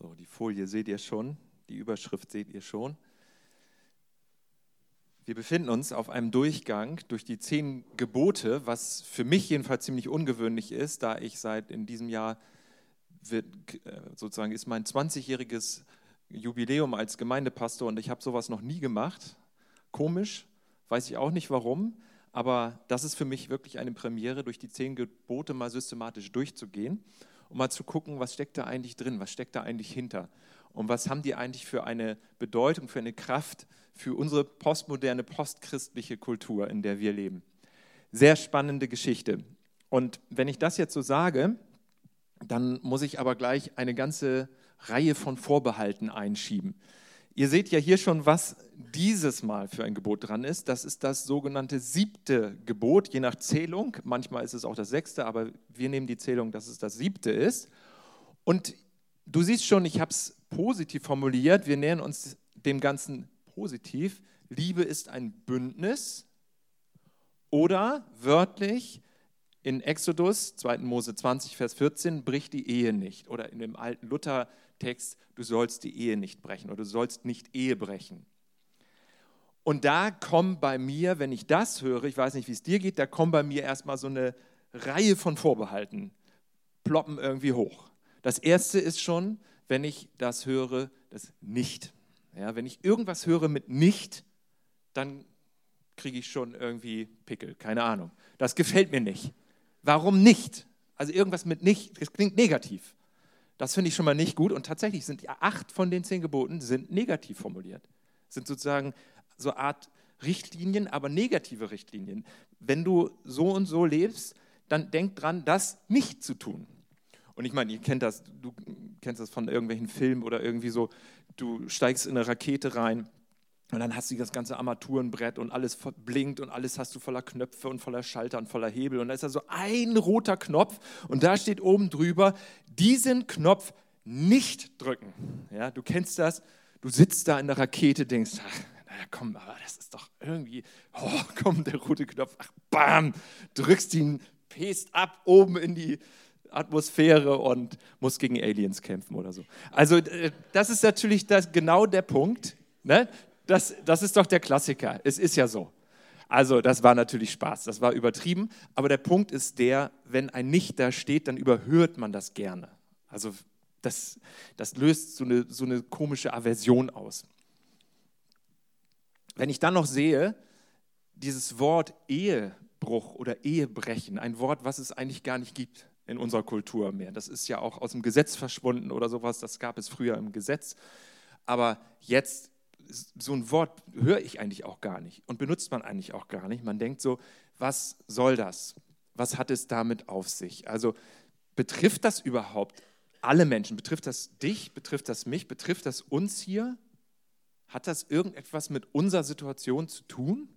So, die Folie seht ihr schon, die Überschrift seht ihr schon. Wir befinden uns auf einem Durchgang durch die zehn Gebote, was für mich jedenfalls ziemlich ungewöhnlich ist, da ich seit in diesem Jahr wird, äh, sozusagen ist mein 20-jähriges Jubiläum als Gemeindepastor und ich habe sowas noch nie gemacht. Komisch, weiß ich auch nicht warum, aber das ist für mich wirklich eine Premiere, durch die zehn Gebote mal systematisch durchzugehen um mal zu gucken, was steckt da eigentlich drin, was steckt da eigentlich hinter und was haben die eigentlich für eine Bedeutung, für eine Kraft für unsere postmoderne, postchristliche Kultur, in der wir leben. Sehr spannende Geschichte. Und wenn ich das jetzt so sage, dann muss ich aber gleich eine ganze Reihe von Vorbehalten einschieben. Ihr seht ja hier schon, was dieses Mal für ein Gebot dran ist. Das ist das sogenannte siebte Gebot, je nach Zählung. Manchmal ist es auch das sechste, aber wir nehmen die Zählung, dass es das siebte ist. Und du siehst schon, ich habe es positiv formuliert. Wir nähern uns dem Ganzen positiv. Liebe ist ein Bündnis oder wörtlich in Exodus 2. Mose 20, Vers 14 bricht die Ehe nicht. Oder in dem alten Luther Text, du sollst die Ehe nicht brechen oder du sollst nicht Ehe brechen. Und da kommen bei mir, wenn ich das höre, ich weiß nicht, wie es dir geht, da kommen bei mir erstmal so eine Reihe von Vorbehalten, ploppen irgendwie hoch. Das erste ist schon, wenn ich das höre, das nicht. Ja, wenn ich irgendwas höre mit nicht, dann kriege ich schon irgendwie Pickel, keine Ahnung. Das gefällt mir nicht. Warum nicht? Also irgendwas mit nicht, das klingt negativ. Das finde ich schon mal nicht gut. Und tatsächlich sind acht von den zehn Geboten sind negativ formuliert. Sind sozusagen so eine Art Richtlinien, aber negative Richtlinien. Wenn du so und so lebst, dann denk dran, das nicht zu tun. Und ich meine, ihr kennt das, du kennst das von irgendwelchen Filmen oder irgendwie so, du steigst in eine Rakete rein und dann hast du das ganze Armaturenbrett und alles blinkt und alles hast du voller Knöpfe und voller Schalter und voller Hebel. Und da ist da so ein roter Knopf und da steht oben drüber, diesen Knopf nicht drücken. Ja, du kennst das, du sitzt da in der Rakete, denkst, ach, naja, komm, aber das ist doch irgendwie, oh, komm, der rote Knopf, ach, bam, drückst ihn, pest ab oben in die Atmosphäre und musst gegen Aliens kämpfen oder so. Also äh, das ist natürlich das, genau der Punkt. Ne? Das, das ist doch der Klassiker. Es ist ja so. Also, das war natürlich Spaß, das war übertrieben. Aber der Punkt ist der, wenn ein Nicht da steht, dann überhört man das gerne. Also, das, das löst so eine, so eine komische Aversion aus. Wenn ich dann noch sehe, dieses Wort Ehebruch oder Ehebrechen, ein Wort, was es eigentlich gar nicht gibt in unserer Kultur mehr. Das ist ja auch aus dem Gesetz verschwunden oder sowas, das gab es früher im Gesetz. Aber jetzt so ein Wort höre ich eigentlich auch gar nicht und benutzt man eigentlich auch gar nicht. Man denkt so, was soll das? Was hat es damit auf sich? Also betrifft das überhaupt alle Menschen? Betrifft das dich? Betrifft das mich? Betrifft das uns hier? Hat das irgendetwas mit unserer Situation zu tun?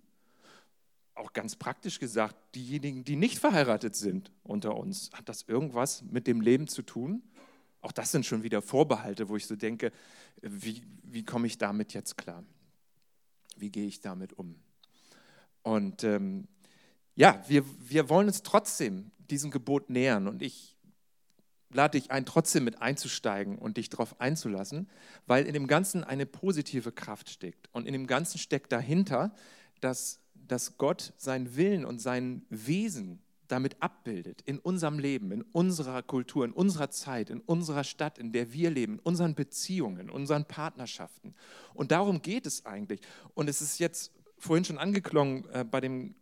Auch ganz praktisch gesagt, diejenigen, die nicht verheiratet sind unter uns, hat das irgendwas mit dem Leben zu tun? Auch das sind schon wieder Vorbehalte, wo ich so denke, wie, wie komme ich damit jetzt klar? Wie gehe ich damit um? Und ähm, ja, wir, wir wollen uns trotzdem diesem Gebot nähern und ich lade dich ein, trotzdem mit einzusteigen und dich darauf einzulassen, weil in dem Ganzen eine positive Kraft steckt. Und in dem Ganzen steckt dahinter, dass, dass Gott seinen Willen und sein Wesen damit abbildet in unserem Leben, in unserer Kultur, in unserer Zeit, in unserer Stadt, in der wir leben, in unseren Beziehungen, in unseren Partnerschaften. Und darum geht es eigentlich. Und es ist jetzt vorhin schon angeklungen äh, bei dem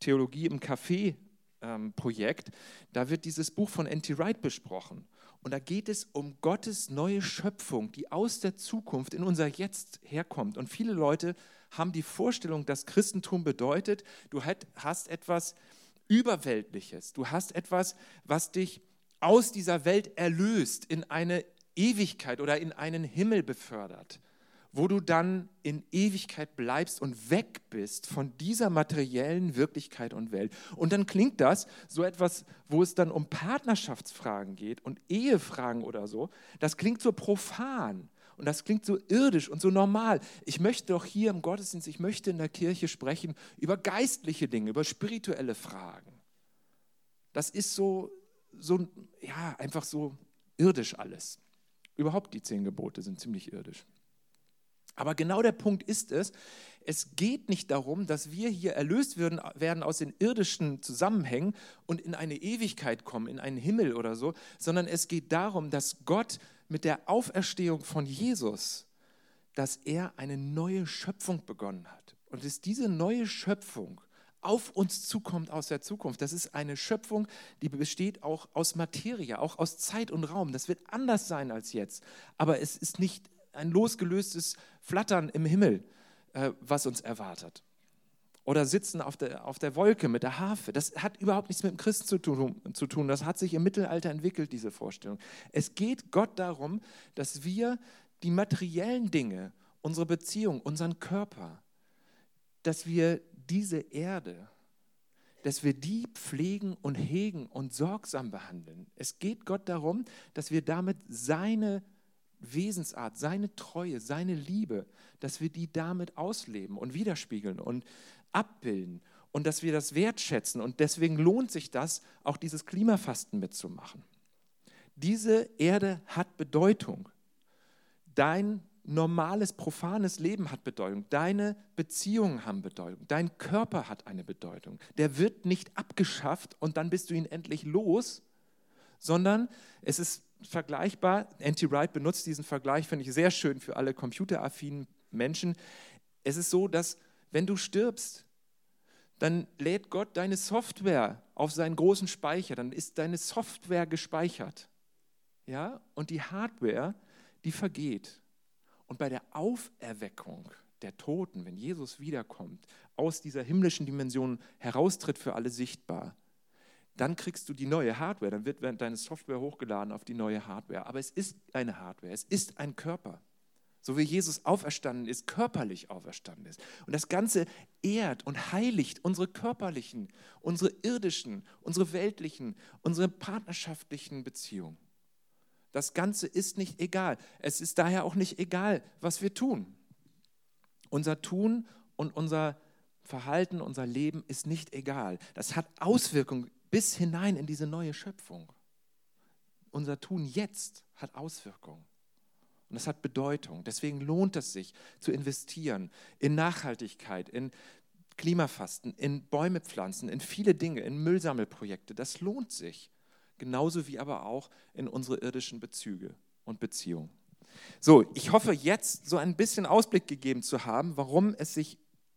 Theologie im Café ähm, Projekt, da wird dieses Buch von N.T. Wright besprochen. Und da geht es um Gottes neue Schöpfung, die aus der Zukunft in unser Jetzt herkommt. Und viele Leute haben die Vorstellung, dass Christentum bedeutet, du hast etwas, Überweltliches. Du hast etwas, was dich aus dieser Welt erlöst, in eine Ewigkeit oder in einen Himmel befördert, wo du dann in Ewigkeit bleibst und weg bist von dieser materiellen Wirklichkeit und Welt. Und dann klingt das so etwas, wo es dann um Partnerschaftsfragen geht und Ehefragen oder so, das klingt so profan. Und das klingt so irdisch und so normal. Ich möchte doch hier im Gottesdienst, ich möchte in der Kirche sprechen über geistliche Dinge, über spirituelle Fragen. Das ist so, so ja, einfach so irdisch alles. Überhaupt die zehn Gebote sind ziemlich irdisch. Aber genau der Punkt ist es, es geht nicht darum, dass wir hier erlöst werden, werden aus den irdischen Zusammenhängen und in eine Ewigkeit kommen, in einen Himmel oder so, sondern es geht darum, dass Gott mit der Auferstehung von Jesus, dass er eine neue Schöpfung begonnen hat. Und dass diese neue Schöpfung auf uns zukommt aus der Zukunft. Das ist eine Schöpfung, die besteht auch aus Materie, auch aus Zeit und Raum. Das wird anders sein als jetzt. Aber es ist nicht ein losgelöstes Flattern im Himmel, äh, was uns erwartet. Oder sitzen auf der, auf der Wolke mit der Harfe. Das hat überhaupt nichts mit dem Christen zu tun, zu tun. Das hat sich im Mittelalter entwickelt, diese Vorstellung. Es geht Gott darum, dass wir die materiellen Dinge, unsere Beziehung, unseren Körper, dass wir diese Erde, dass wir die pflegen und hegen und sorgsam behandeln. Es geht Gott darum, dass wir damit seine Wesensart, seine Treue, seine Liebe, dass wir die damit ausleben und widerspiegeln und abbilden und dass wir das wertschätzen. Und deswegen lohnt sich das, auch dieses Klimafasten mitzumachen. Diese Erde hat Bedeutung. Dein normales, profanes Leben hat Bedeutung. Deine Beziehungen haben Bedeutung. Dein Körper hat eine Bedeutung. Der wird nicht abgeschafft und dann bist du ihn endlich los, sondern es ist vergleichbar. Anti Wright benutzt diesen Vergleich, finde ich sehr schön für alle computeraffinen Menschen. Es ist so, dass wenn du stirbst, dann lädt Gott deine Software auf seinen großen Speicher, dann ist deine Software gespeichert. Ja? Und die Hardware, die vergeht. Und bei der Auferweckung der Toten, wenn Jesus wiederkommt, aus dieser himmlischen Dimension heraustritt für alle sichtbar, dann kriegst du die neue Hardware, dann wird deine Software hochgeladen auf die neue Hardware. Aber es ist eine Hardware, es ist ein Körper. So wie Jesus auferstanden ist, körperlich auferstanden ist. Und das Ganze ehrt und heiligt unsere körperlichen, unsere irdischen, unsere weltlichen, unsere partnerschaftlichen Beziehungen. Das Ganze ist nicht egal. Es ist daher auch nicht egal, was wir tun. Unser Tun und unser Verhalten, unser Leben ist nicht egal. Das hat Auswirkungen bis hinein in diese neue Schöpfung. Unser Tun jetzt hat Auswirkungen. Und das hat Bedeutung. Deswegen lohnt es sich zu investieren in Nachhaltigkeit, in Klimafasten, in Bäume pflanzen, in viele Dinge, in Müllsammelprojekte. Das lohnt sich. Genauso wie aber auch in unsere irdischen Bezüge und Beziehungen. So, ich hoffe jetzt so ein bisschen Ausblick gegeben zu haben, warum es sich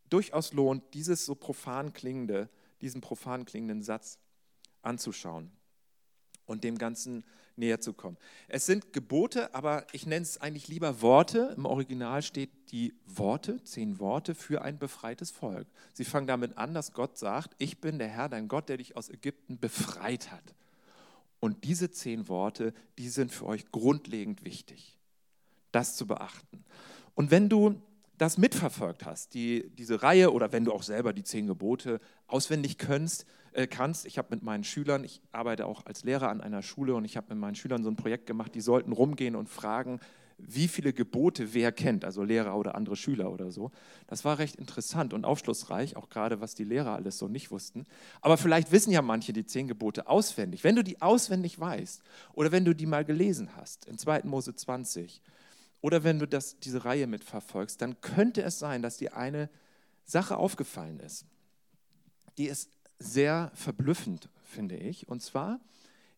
durchaus lohnt, dieses so profan klingende, diesen profan klingenden Satz anzuschauen und dem Ganzen näher zu kommen. Es sind Gebote, aber ich nenne es eigentlich lieber Worte. Im Original steht die Worte, zehn Worte für ein befreites Volk. Sie fangen damit an, dass Gott sagt, ich bin der Herr, dein Gott, der dich aus Ägypten befreit hat. Und diese zehn Worte, die sind für euch grundlegend wichtig, das zu beachten. Und wenn du das mitverfolgt hast, die, diese Reihe, oder wenn du auch selber die zehn Gebote auswendig kannst, äh, kannst. Ich habe mit meinen Schülern, ich arbeite auch als Lehrer an einer Schule und ich habe mit meinen Schülern so ein Projekt gemacht, die sollten rumgehen und fragen, wie viele Gebote wer kennt, also Lehrer oder andere Schüler oder so. Das war recht interessant und aufschlussreich, auch gerade was die Lehrer alles so nicht wussten. Aber vielleicht wissen ja manche die zehn Gebote auswendig. Wenn du die auswendig weißt oder wenn du die mal gelesen hast, in 2. Mose 20, oder wenn du das, diese Reihe mitverfolgst, dann könnte es sein, dass dir eine Sache aufgefallen ist, die ist sehr verblüffend, finde ich. Und zwar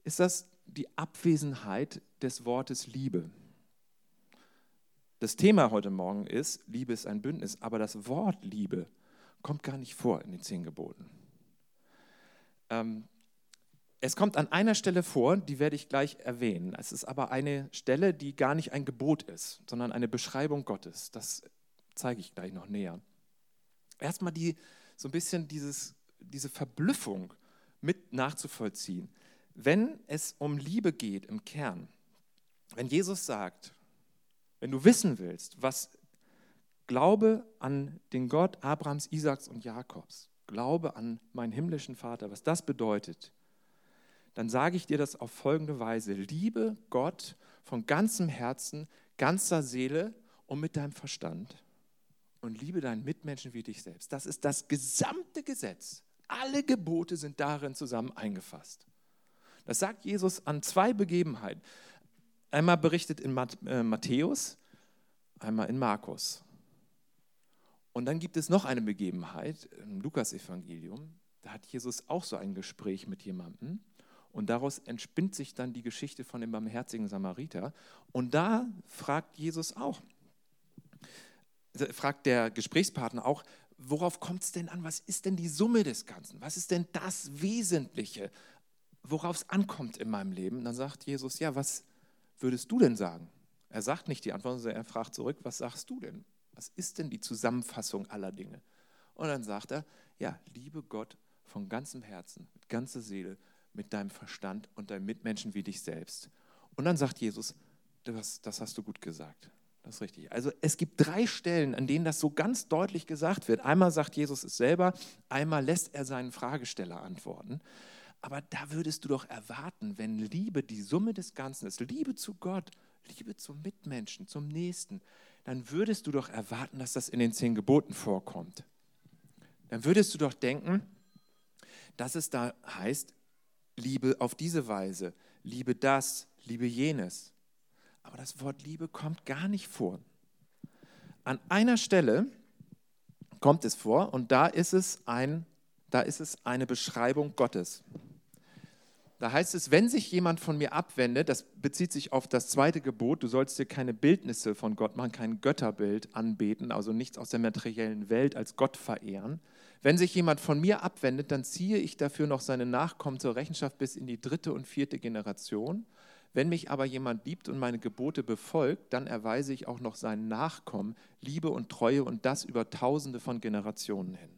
ist das die Abwesenheit des Wortes Liebe. Das Thema heute Morgen ist, Liebe ist ein Bündnis, aber das Wort Liebe kommt gar nicht vor in den zehn Geboten. Ähm, es kommt an einer Stelle vor, die werde ich gleich erwähnen. Es ist aber eine Stelle, die gar nicht ein Gebot ist, sondern eine Beschreibung Gottes. Das zeige ich gleich noch näher. Erstmal die, so ein bisschen dieses diese Verblüffung mit nachzuvollziehen. Wenn es um Liebe geht im Kern, wenn Jesus sagt, wenn du wissen willst, was Glaube an den Gott Abrahams, Isaaks und Jakobs, Glaube an meinen himmlischen Vater, was das bedeutet, dann sage ich dir das auf folgende Weise. Liebe Gott von ganzem Herzen, ganzer Seele und mit deinem Verstand. Und liebe deinen Mitmenschen wie dich selbst. Das ist das gesamte Gesetz. Alle Gebote sind darin zusammen eingefasst. Das sagt Jesus an zwei Begebenheiten. einmal berichtet in äh, Matthäus, einmal in Markus. Und dann gibt es noch eine Begebenheit im Lukas-Evangelium. Da hat Jesus auch so ein Gespräch mit jemandem. Und daraus entspinnt sich dann die Geschichte von dem barmherzigen Samariter. Und da fragt Jesus auch, fragt der Gesprächspartner auch, worauf kommt es denn an? Was ist denn die Summe des Ganzen? Was ist denn das Wesentliche, worauf es ankommt in meinem Leben? Und dann sagt Jesus, ja, was würdest du denn sagen? Er sagt nicht die Antwort, sondern er fragt zurück, was sagst du denn? Was ist denn die Zusammenfassung aller Dinge? Und dann sagt er, ja, liebe Gott von ganzem Herzen, mit ganzer Seele, mit deinem Verstand und deinen Mitmenschen wie dich selbst. Und dann sagt Jesus, das, das hast du gut gesagt. Das ist richtig. Also es gibt drei Stellen, an denen das so ganz deutlich gesagt wird. Einmal sagt Jesus es selber, einmal lässt er seinen Fragesteller antworten. Aber da würdest du doch erwarten, wenn Liebe die Summe des Ganzen ist, Liebe zu Gott, Liebe zum Mitmenschen, zum Nächsten, dann würdest du doch erwarten, dass das in den zehn Geboten vorkommt. Dann würdest du doch denken, dass es da heißt, Liebe auf diese Weise, liebe das, liebe jenes. Aber das Wort Liebe kommt gar nicht vor. An einer Stelle kommt es vor und da ist es, ein, da ist es eine Beschreibung Gottes. Da heißt es, wenn sich jemand von mir abwendet, das bezieht sich auf das zweite Gebot, du sollst dir keine Bildnisse von Gott machen, kein Götterbild anbeten, also nichts aus der materiellen Welt als Gott verehren. Wenn sich jemand von mir abwendet, dann ziehe ich dafür noch seine Nachkommen zur Rechenschaft bis in die dritte und vierte Generation. Wenn mich aber jemand liebt und meine Gebote befolgt, dann erweise ich auch noch seinen Nachkommen Liebe und Treue und das über tausende von Generationen hin.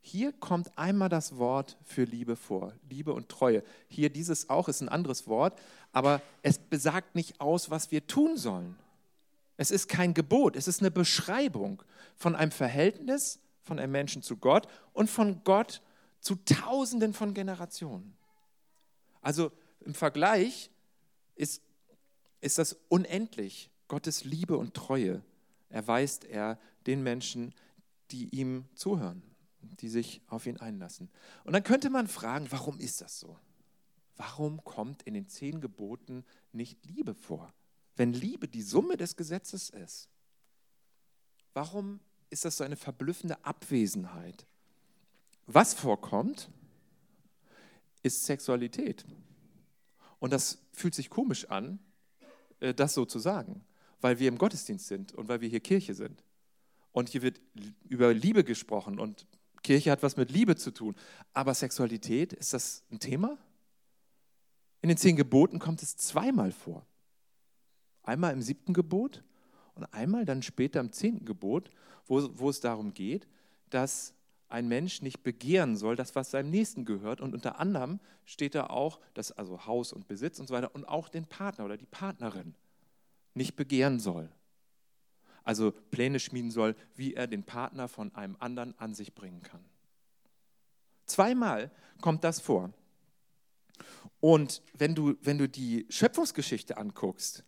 Hier kommt einmal das Wort für Liebe vor, Liebe und Treue. Hier dieses auch ist ein anderes Wort, aber es besagt nicht aus, was wir tun sollen. Es ist kein Gebot, es ist eine Beschreibung von einem Verhältnis von einem Menschen zu Gott und von Gott zu Tausenden von Generationen. Also im Vergleich ist, ist das unendlich. Gottes Liebe und Treue erweist er den Menschen, die ihm zuhören, die sich auf ihn einlassen. Und dann könnte man fragen, warum ist das so? Warum kommt in den zehn Geboten nicht Liebe vor? Wenn Liebe die Summe des Gesetzes ist, warum ist das so eine verblüffende Abwesenheit? Was vorkommt, ist Sexualität. Und das fühlt sich komisch an, äh, das so zu sagen, weil wir im Gottesdienst sind und weil wir hier Kirche sind. Und hier wird über Liebe gesprochen und Kirche hat was mit Liebe zu tun. Aber Sexualität, ist das ein Thema? In den zehn Geboten kommt es zweimal vor. Einmal im siebten Gebot und einmal dann später im zehnten Gebot, wo, wo es darum geht, dass ein Mensch nicht begehren soll, das, was seinem Nächsten gehört. Und unter anderem steht da auch, dass also Haus und Besitz und so weiter und auch den Partner oder die Partnerin nicht begehren soll. Also Pläne schmieden soll, wie er den Partner von einem anderen an sich bringen kann. Zweimal kommt das vor. Und wenn du, wenn du die Schöpfungsgeschichte anguckst,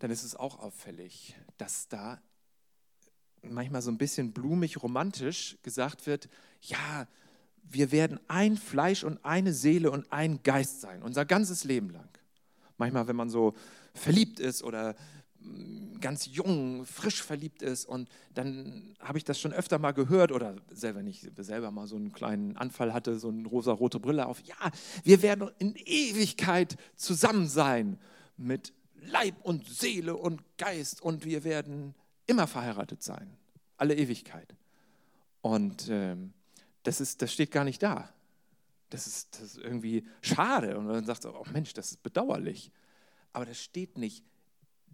dann ist es auch auffällig, dass da manchmal so ein bisschen blumig romantisch gesagt wird, ja, wir werden ein Fleisch und eine Seele und ein Geist sein, unser ganzes Leben lang. Manchmal, wenn man so verliebt ist oder mm, ganz jung, frisch verliebt ist und dann habe ich das schon öfter mal gehört oder selber nicht, selber mal so einen kleinen Anfall hatte, so eine rosa-rote Brille auf. Ja, wir werden in Ewigkeit zusammen sein mit Leib und Seele und Geist und wir werden immer verheiratet sein, alle Ewigkeit. Und ähm, das, ist, das steht gar nicht da. Das ist, das ist irgendwie schade. Und dann sagt er, oh Mensch, das ist bedauerlich. Aber das steht nicht.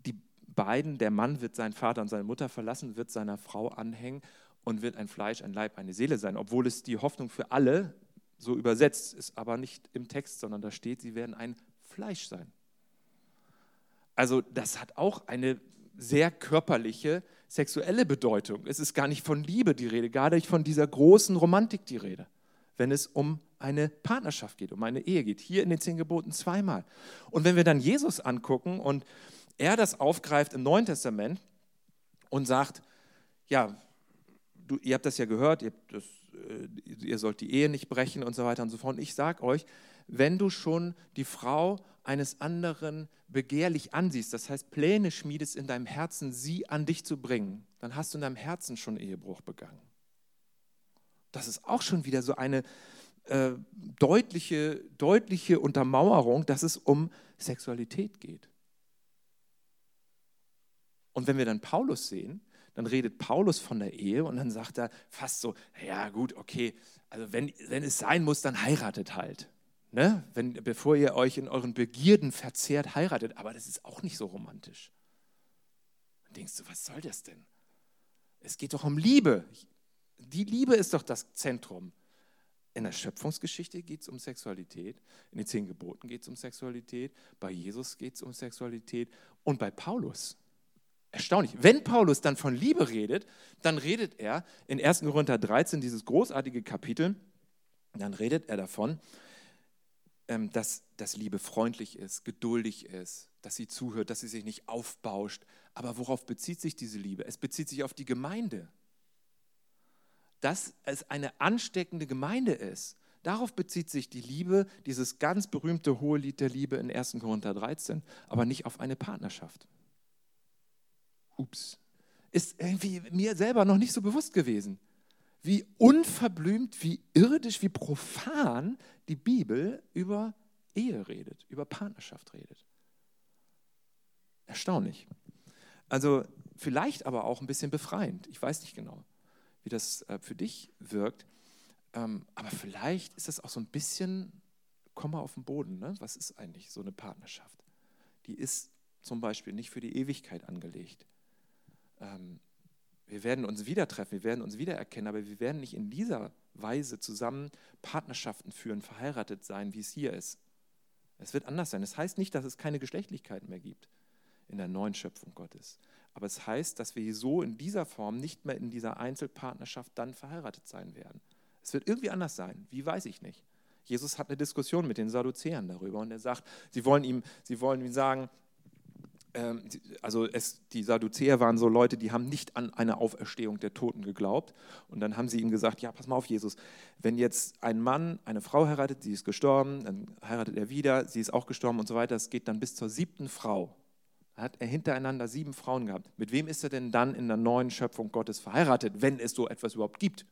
Die beiden, der Mann wird seinen Vater und seine Mutter verlassen, wird seiner Frau anhängen und wird ein Fleisch, ein Leib, eine Seele sein. Obwohl es die Hoffnung für alle so übersetzt ist, aber nicht im Text, sondern da steht, sie werden ein Fleisch sein. Also das hat auch eine sehr körperliche, sexuelle Bedeutung. Es ist gar nicht von Liebe die Rede, gar nicht von dieser großen Romantik die Rede, wenn es um eine Partnerschaft geht, um eine Ehe geht. Hier in den zehn Geboten zweimal. Und wenn wir dann Jesus angucken und er das aufgreift im Neuen Testament und sagt, ja, du, ihr habt das ja gehört, ihr, das, äh, ihr sollt die Ehe nicht brechen und so weiter und so fort. Und ich sage euch, wenn du schon die Frau eines anderen begehrlich ansiehst, das heißt Pläne schmiedest in deinem Herzen, sie an dich zu bringen, dann hast du in deinem Herzen schon Ehebruch begangen. Das ist auch schon wieder so eine äh, deutliche, deutliche Untermauerung, dass es um Sexualität geht. Und wenn wir dann Paulus sehen, dann redet Paulus von der Ehe und dann sagt er fast so, ja gut, okay, also wenn, wenn es sein muss, dann heiratet halt. Ne? Wenn, bevor ihr euch in euren Begierden verzehrt, heiratet. Aber das ist auch nicht so romantisch. Dann denkst du, was soll das denn? Es geht doch um Liebe. Die Liebe ist doch das Zentrum. In der Schöpfungsgeschichte geht es um Sexualität, in den zehn Geboten geht es um Sexualität, bei Jesus geht es um Sexualität und bei Paulus. Erstaunlich. Wenn Paulus dann von Liebe redet, dann redet er in 1. Korinther 13, dieses großartige Kapitel, dann redet er davon, dass, dass Liebe freundlich ist, geduldig ist, dass sie zuhört, dass sie sich nicht aufbauscht. Aber worauf bezieht sich diese Liebe? Es bezieht sich auf die Gemeinde dass es eine ansteckende Gemeinde ist. Darauf bezieht sich die Liebe, dieses ganz berühmte hohe Lied der Liebe in 1. Korinther 13, aber nicht auf eine Partnerschaft. Ups. Ist irgendwie mir selber noch nicht so bewusst gewesen, wie unverblümt, wie irdisch, wie profan die Bibel über Ehe redet, über Partnerschaft redet. Erstaunlich. Also vielleicht aber auch ein bisschen befreiend. Ich weiß nicht genau wie das äh, für dich wirkt. Ähm, aber vielleicht ist das auch so ein bisschen, komm mal auf den Boden, ne? was ist eigentlich so eine Partnerschaft? Die ist zum Beispiel nicht für die Ewigkeit angelegt. Wir werden uns wieder treffen, wir werden uns wiedererkennen, aber wir werden nicht in dieser Weise zusammen Partnerschaften führen, verheiratet sein, wie es hier ist. Es wird anders sein. Das heißt nicht, dass es keine Geschlechtlichkeit mehr gibt in der neuen Schöpfung Gottes. Aber es heißt, dass wir so in dieser Form nicht mehr in dieser Einzelpartnerschaft dann verheiratet sein werden. Es wird irgendwie anders sein. Wie weiß ich nicht. Jesus hat eine Diskussion mit den Sadduzäern darüber und er sagt, sie wollen ihm, sie wollen ihm sagen, also es, die Sadduzäer waren so Leute, die haben nicht an eine Auferstehung der Toten geglaubt. Und dann haben sie ihm gesagt, ja, pass mal auf, Jesus, wenn jetzt ein Mann eine Frau heiratet, sie ist gestorben, dann heiratet er wieder, sie ist auch gestorben und so weiter, es geht dann bis zur siebten Frau hat er hintereinander sieben Frauen gehabt. Mit wem ist er denn dann in der neuen Schöpfung Gottes verheiratet, wenn es so etwas überhaupt gibt?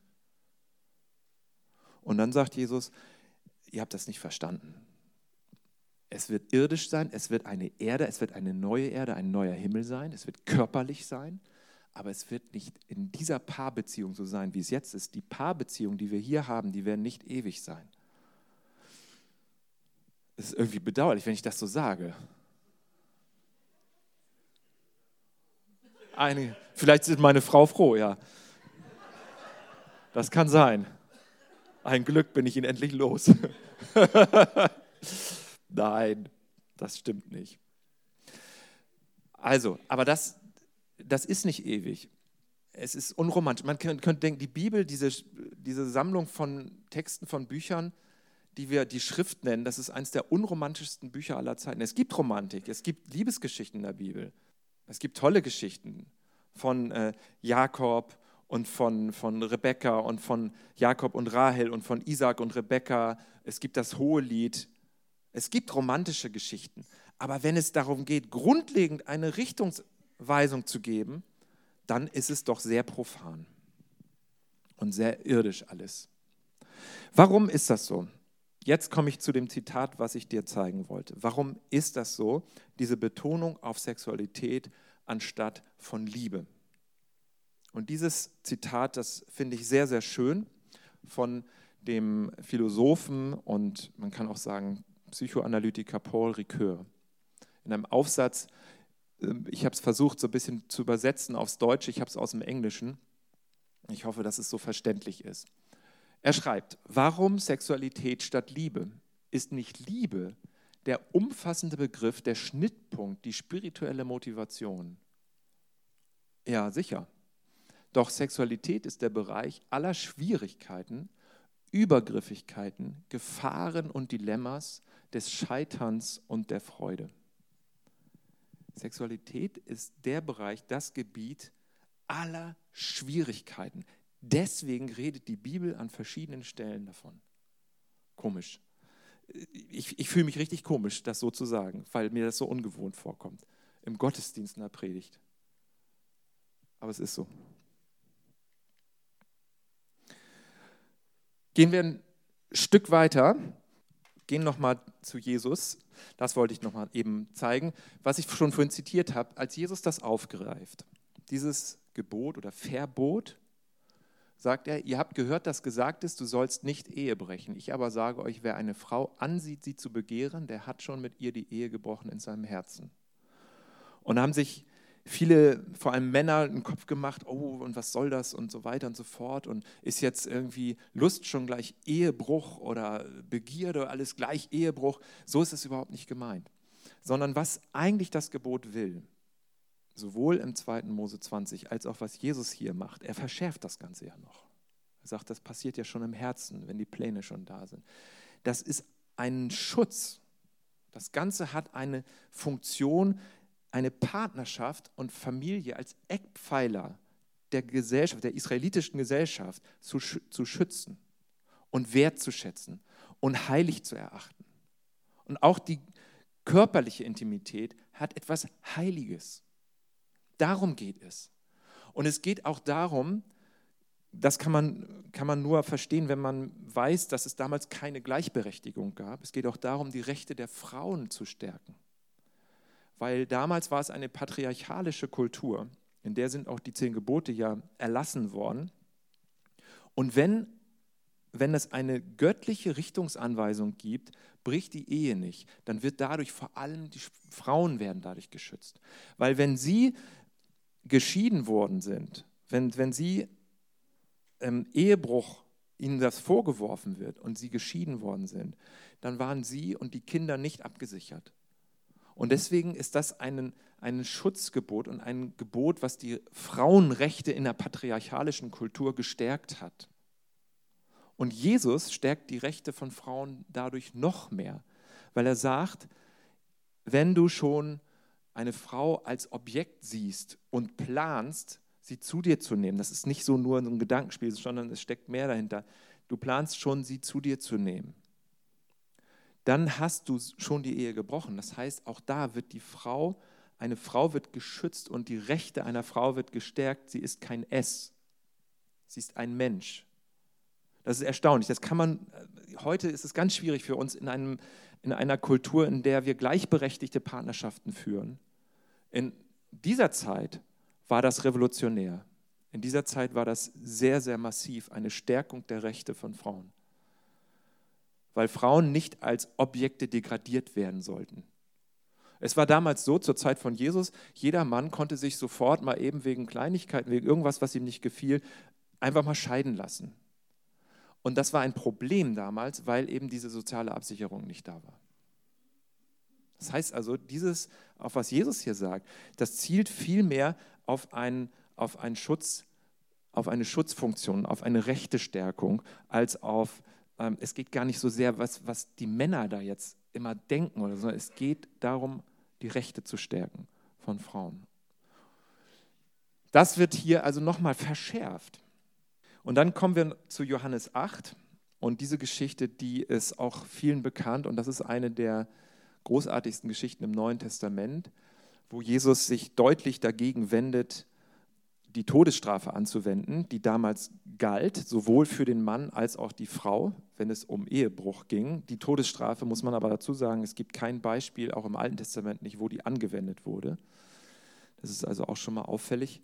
Und dann sagt Jesus, ihr habt das nicht verstanden. Es wird irdisch sein, es wird eine Erde, es wird eine neue Erde, ein neuer Himmel sein, es wird körperlich sein, aber es wird nicht in dieser Paarbeziehung so sein, wie es jetzt ist. Die Paarbeziehung, die wir hier haben, die werden nicht ewig sein. Es ist irgendwie bedauerlich, wenn ich das so sage. Einige, vielleicht ist meine Frau froh, ja. Das kann sein. Ein Glück bin ich ihn endlich los. Nein, das stimmt nicht. Also, aber das, das ist nicht ewig. Es ist unromantisch. Man könnte denken, die Bibel, diese, diese Sammlung von Texten, von Büchern, die wir die Schrift nennen, das ist eines der unromantischsten Bücher aller Zeiten. Es gibt Romantik, es gibt Liebesgeschichten in der Bibel. Es gibt tolle Geschichten von äh, Jakob und von, von Rebekka und von Jakob und Rahel und von Isaac und Rebekka. Es gibt das Hohelied. Es gibt romantische Geschichten. Aber wenn es darum geht, grundlegend eine Richtungsweisung zu geben, dann ist es doch sehr profan und sehr irdisch alles. Warum ist das so? Jetzt komme ich zu dem Zitat, was ich dir zeigen wollte. Warum ist das so, diese Betonung auf Sexualität anstatt von Liebe? Und dieses Zitat, das finde ich sehr, sehr schön von dem Philosophen und man kann auch sagen Psychoanalytiker Paul Ricoeur. In einem Aufsatz, ähm, ich habe es versucht so ein bisschen zu übersetzen aufs Deutsche, ich habe es aus dem Englischen. Ich hoffe, dass es so verständlich ist. Er schreibt, warum Sexualität statt Liebe? Ist nicht Liebe der umfassende Begriff, der Schnittpunkt, die spirituelle Motivation? Ja, sicher. Doch Sexualität ist der Bereich aller Schwierigkeiten, Übergriffigkeiten, Gefahren und Dilemmas des Scheiterns und der Freude. Sexualität ist der Bereich, das Gebiet aller Schwierigkeiten, Deswegen redet die Bibel an verschiedenen Stellen davon. Komisch. ich, ich fühle mich richtig komisch, das so zu sagen, weil mir das so ungewohnt vorkommt. Im Gottesdienst in der Predigt. Aber es ist so. Gehen wir ein Stück weiter, gehen nochmal zu Jesus. Das wollte ich nochmal eben zeigen, was ich schon vorhin zitiert habe, als Jesus das aufgreift. Dieses Gebot oder Verbot, sagt er, ihr habt gehört, dass gesagt ist, du sollst nicht Ehe brechen. Ich aber sage euch, wer eine Frau ansieht, sie zu begehren, der hat schon mit ihr die Ehe gebrochen in seinem Herzen. Und haben sich viele, vor allem Männer, einen Kopf gemacht, oh, und was soll das und so weiter und so fort. Und ist jetzt irgendwie Lust schon gleich Ehebruch oder Begierde, alles gleich Ehebruch. So ist es überhaupt nicht gemeint. Sondern was eigentlich das Gebot will, sowohl im 2. Mose 20 als auch was Jesus hier macht, er verschärft das Ganze ja noch. Er sagt, das passiert ja schon im Herzen, wenn die Pläne schon da sind. Das ist ein Schutz. Das Ganze hat eine Funktion, eine Partnerschaft und Familie als Eckpfeiler der Gesellschaft, der israelitischen Gesellschaft zu, zu schützen und wertzuschätzen und heilig zu erachten. Und auch die körperliche Intimität hat etwas Heiliges. Darum geht es. Und es geht auch darum, das kann man, kann man nur verstehen, wenn man weiß, dass es damals keine Gleichberechtigung gab. Es geht auch darum, die Rechte der Frauen zu stärken weil damals war es eine patriarchalische Kultur, in der sind auch die zehn Gebote ja erlassen worden. Und wenn, wenn es eine göttliche Richtungsanweisung gibt, bricht die Ehe nicht, dann wird dadurch vor allem die Frauen werden dadurch geschützt. Weil wenn sie geschieden worden sind, wenn, wenn sie ähm, Ehebruch ihnen das vorgeworfen wird und sie geschieden worden sind, dann waren sie und die Kinder nicht abgesichert. Und deswegen ist das ein, ein Schutzgebot und ein Gebot, was die Frauenrechte in der patriarchalischen Kultur gestärkt hat. Und Jesus stärkt die Rechte von Frauen dadurch noch mehr, weil er sagt, wenn du schon eine Frau als Objekt siehst und planst, sie zu dir zu nehmen, das ist nicht so nur ein Gedankenspiel, sondern es steckt mehr dahinter, du planst schon, sie zu dir zu nehmen dann hast du schon die Ehe gebrochen. Das heißt, auch da wird die Frau, eine Frau wird geschützt und die Rechte einer Frau wird gestärkt. Sie ist kein S, sie ist ein Mensch. Das ist erstaunlich. Das kann man, heute ist es ganz schwierig für uns in, einem, in einer Kultur, in der wir gleichberechtigte Partnerschaften führen. In dieser Zeit war das revolutionär. In dieser Zeit war das sehr, sehr massiv, eine Stärkung der Rechte von Frauen weil Frauen nicht als Objekte degradiert werden sollten. Es war damals so, zur Zeit von Jesus, jeder Mann konnte sich sofort mal eben wegen Kleinigkeiten, wegen irgendwas, was ihm nicht gefiel, einfach mal scheiden lassen. Und das war ein Problem damals, weil eben diese soziale Absicherung nicht da war. Das heißt also, dieses, auf was Jesus hier sagt, das zielt vielmehr auf einen, auf einen Schutz, auf eine Schutzfunktion, auf eine Rechtestärkung, als auf es geht gar nicht so sehr, was, was die Männer da jetzt immer denken, oder so. es geht darum, die Rechte zu stärken von Frauen. Das wird hier also nochmal verschärft. Und dann kommen wir zu Johannes 8 und diese Geschichte, die ist auch vielen bekannt und das ist eine der großartigsten Geschichten im Neuen Testament, wo Jesus sich deutlich dagegen wendet, die Todesstrafe anzuwenden, die damals galt, sowohl für den Mann als auch die Frau, wenn es um Ehebruch ging. Die Todesstrafe muss man aber dazu sagen, es gibt kein Beispiel, auch im Alten Testament nicht, wo die angewendet wurde. Das ist also auch schon mal auffällig.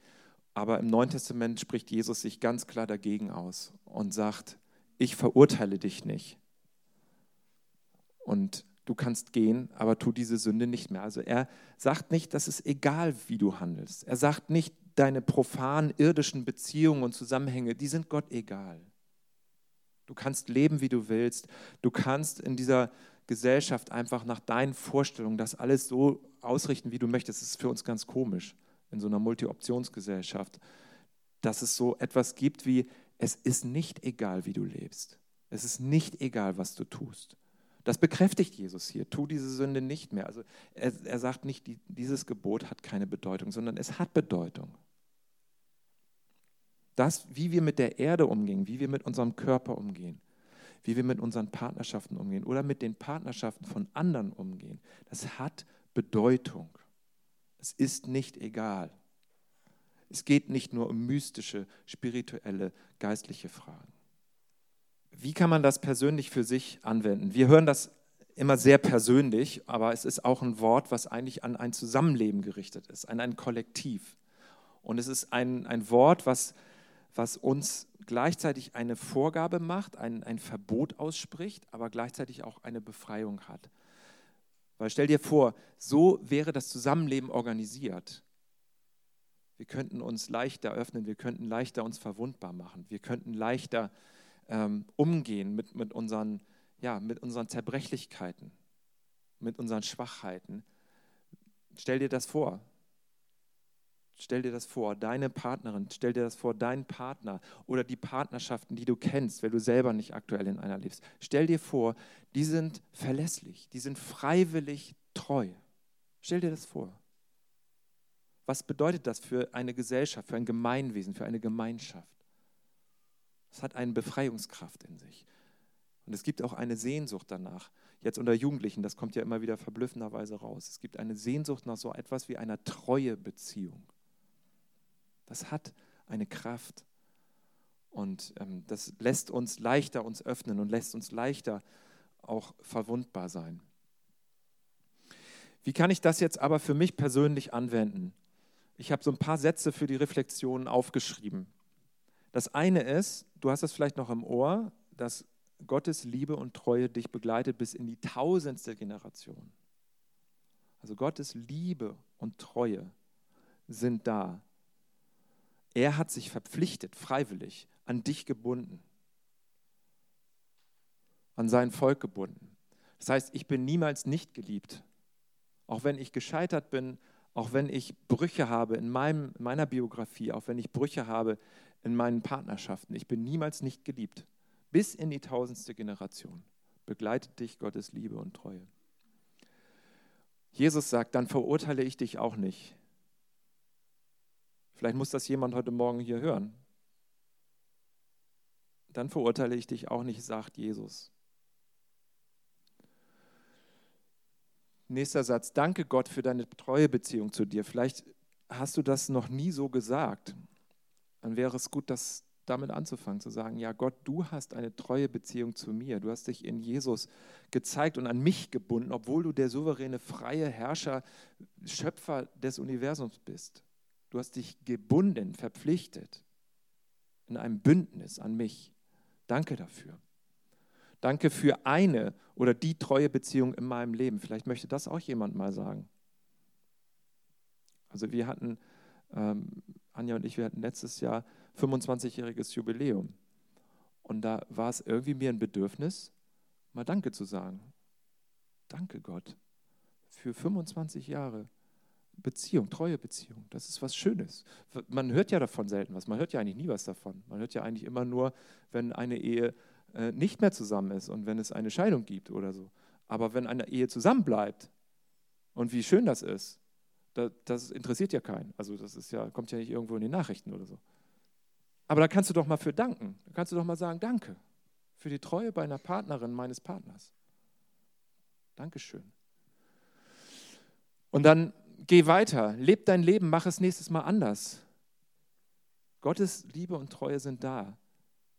Aber im Neuen Testament spricht Jesus sich ganz klar dagegen aus und sagt, ich verurteile dich nicht. Und du kannst gehen, aber tu diese Sünde nicht mehr. Also er sagt nicht, dass es egal, wie du handelst. Er sagt nicht, deine profanen irdischen Beziehungen und Zusammenhänge, die sind Gott egal. Du kannst leben, wie du willst. Du kannst in dieser Gesellschaft einfach nach deinen Vorstellungen das alles so ausrichten, wie du möchtest. Das ist für uns ganz komisch in so einer Multi-Optionsgesellschaft, dass es so etwas gibt wie, es ist nicht egal, wie du lebst. Es ist nicht egal, was du tust. Das bekräftigt Jesus hier. Tu diese Sünde nicht mehr. Also er, er sagt nicht, die, dieses Gebot hat keine Bedeutung, sondern es hat Bedeutung. Das, wie wir mit der Erde umgehen, wie wir mit unserem Körper umgehen, wie wir mit unseren Partnerschaften umgehen oder mit den Partnerschaften von anderen umgehen, das hat Bedeutung. Es ist nicht egal. Es geht nicht nur um mystische, spirituelle, geistliche Fragen. Wie kann man das persönlich für sich anwenden? Wir hören das immer sehr persönlich, aber es ist auch ein Wort, was eigentlich an ein Zusammenleben gerichtet ist, an ein Kollektiv. Und es ist ein, ein Wort, was, was uns gleichzeitig eine Vorgabe macht, ein, ein Verbot ausspricht, aber gleichzeitig auch eine Befreiung hat. Weil stell dir vor, so wäre das Zusammenleben organisiert. Wir könnten uns leichter öffnen, wir könnten leichter uns verwundbar machen, wir könnten leichter ähm, umgehen mit, mit, unseren, ja, mit unseren Zerbrechlichkeiten, mit unseren Schwachheiten. Stell dir das vor. Stell dir das vor, deine Partnerin, stell dir das vor, dein Partner oder die Partnerschaften, die du kennst, wenn du selber nicht aktuell in einer lebst. Stell dir vor, die sind verlässlich, die sind freiwillig treu. Stell dir das vor. Was bedeutet das für eine Gesellschaft, für ein Gemeinwesen, für eine Gemeinschaft? Es hat eine Befreiungskraft in sich. Und es gibt auch eine Sehnsucht danach. Jetzt unter Jugendlichen, das kommt ja immer wieder verblüffenderweise raus. Es gibt eine Sehnsucht nach so etwas wie einer treue Beziehung. Das hat eine Kraft. Und ähm, das lässt uns leichter uns öffnen und lässt uns leichter auch verwundbar sein. Wie kann ich das jetzt aber für mich persönlich anwenden? Ich habe so ein paar Sätze für die Reflexion aufgeschrieben. Das eine ist, du hast es vielleicht noch im Ohr, dass Gottes Liebe und Treue dich begleitet bis in die tausendste Generation. Also Gottes Liebe und Treue sind da. Er hat sich verpflichtet, freiwillig, an dich gebunden, an sein Volk gebunden. Das heißt, ich bin niemals nicht geliebt. Auch wenn ich gescheitert bin, auch wenn ich Brüche habe in, meinem, in meiner Biografie, auch wenn ich Brüche habe in meinen Partnerschaften. Ich bin niemals nicht geliebt. Bis in die tausendste Generation begleitet dich Gottes Liebe und Treue. Jesus sagt, dann verurteile ich dich auch nicht. Vielleicht muss das jemand heute Morgen hier hören. Dann verurteile ich dich auch nicht, sagt Jesus. Nächster Satz. Danke Gott für deine treue Beziehung zu dir. Vielleicht hast du das noch nie so gesagt. Dann wäre es gut, das damit anzufangen, zu sagen, ja Gott, du hast eine treue Beziehung zu mir. Du hast dich in Jesus gezeigt und an mich gebunden, obwohl du der souveräne, freie Herrscher, Schöpfer des Universums bist. Du hast dich gebunden, verpflichtet in einem Bündnis an mich. Danke dafür. Danke für eine oder die treue Beziehung in meinem Leben. Vielleicht möchte das auch jemand mal sagen. Also wir hatten, ähm, Anja und ich, wir hatten letztes Jahr 25-jähriges Jubiläum. Und da war es irgendwie mir ein Bedürfnis, mal Danke zu sagen. Danke Gott für 25 Jahre Beziehung, treue Beziehung. Das ist was Schönes. Man hört ja davon selten was. Man hört ja eigentlich nie was davon. Man hört ja eigentlich immer nur, wenn eine Ehe äh, nicht mehr zusammen ist und wenn es eine Scheidung gibt oder so. Aber wenn eine Ehe zusammenbleibt und wie schön das ist, das, das interessiert ja keinen. Also das ist ja, kommt ja nicht irgendwo in die Nachrichten oder so. Aber da kannst du doch mal für danken. Da kannst du doch mal sagen, danke für die Treue bei einer Partnerin meines Partners. Dankeschön. Und dann geh weiter, leb dein Leben, mach es nächstes Mal anders. Gottes Liebe und Treue sind da.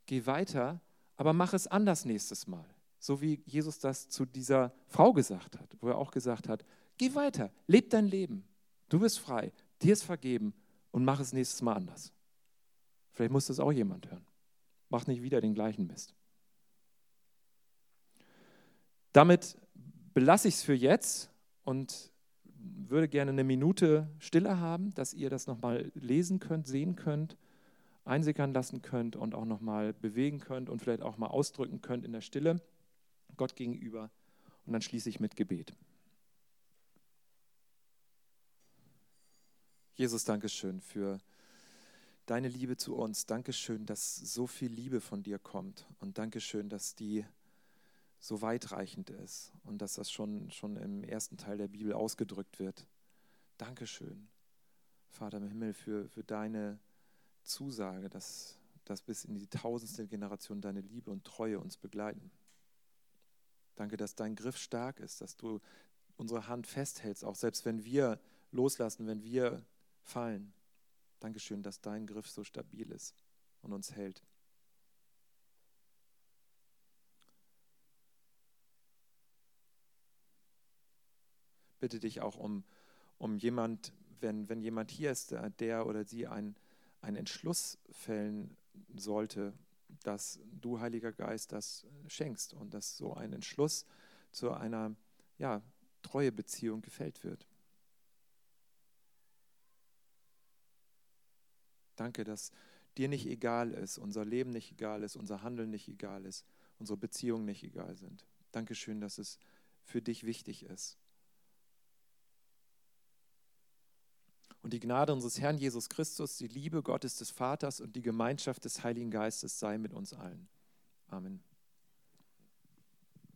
Geh weiter aber mach es anders nächstes Mal. So wie Jesus das zu dieser Frau gesagt hat, wo er auch gesagt hat, geh weiter, leb dein Leben, du bist frei, dir ist vergeben und mach es nächstes Mal anders. Vielleicht muss das auch jemand hören. Mach nicht wieder den gleichen Mist. Damit belasse ich es für jetzt und würde gerne eine Minute Stille haben, dass ihr das nochmal lesen könnt, sehen könnt einsickern lassen könnt und auch nochmal bewegen könnt und vielleicht auch mal ausdrücken könnt in der Stille Gott gegenüber. Und dann schließe ich mit Gebet. Jesus, danke schön für deine Liebe zu uns. Danke schön, dass so viel Liebe von dir kommt. Und danke schön, dass die so weitreichend ist und dass das schon, schon im ersten Teil der Bibel ausgedrückt wird. Dankeschön, Vater im Himmel, für, für deine Zusage, dass dass bis in die tausendste Generation deine Liebe und Treue uns begleiten. Danke, dass dein Griff stark ist, dass du unsere Hand festhältst, auch selbst wenn wir loslassen, wenn wir fallen. Dankeschön, dass dein Griff so stabil ist und uns hält. Bitte dich auch um, um jemand, wenn, wenn jemand hier ist, der oder sie einen, einen Entschluss fällen sollte, dass du, Heiliger Geist, das schenkst und dass so ein Entschluss zu einer ja, treue Beziehung gefällt wird. Danke, dass dir nicht egal ist, unser Leben nicht egal ist, unser Handeln nicht egal ist, unsere Beziehungen nicht egal sind. Dankeschön, dass es für dich wichtig ist. Und die Gnade unseres Herrn Jesus Christus, die Liebe Gottes des Vaters und die Gemeinschaft des Heiligen Geistes sei mit uns allen. Amen.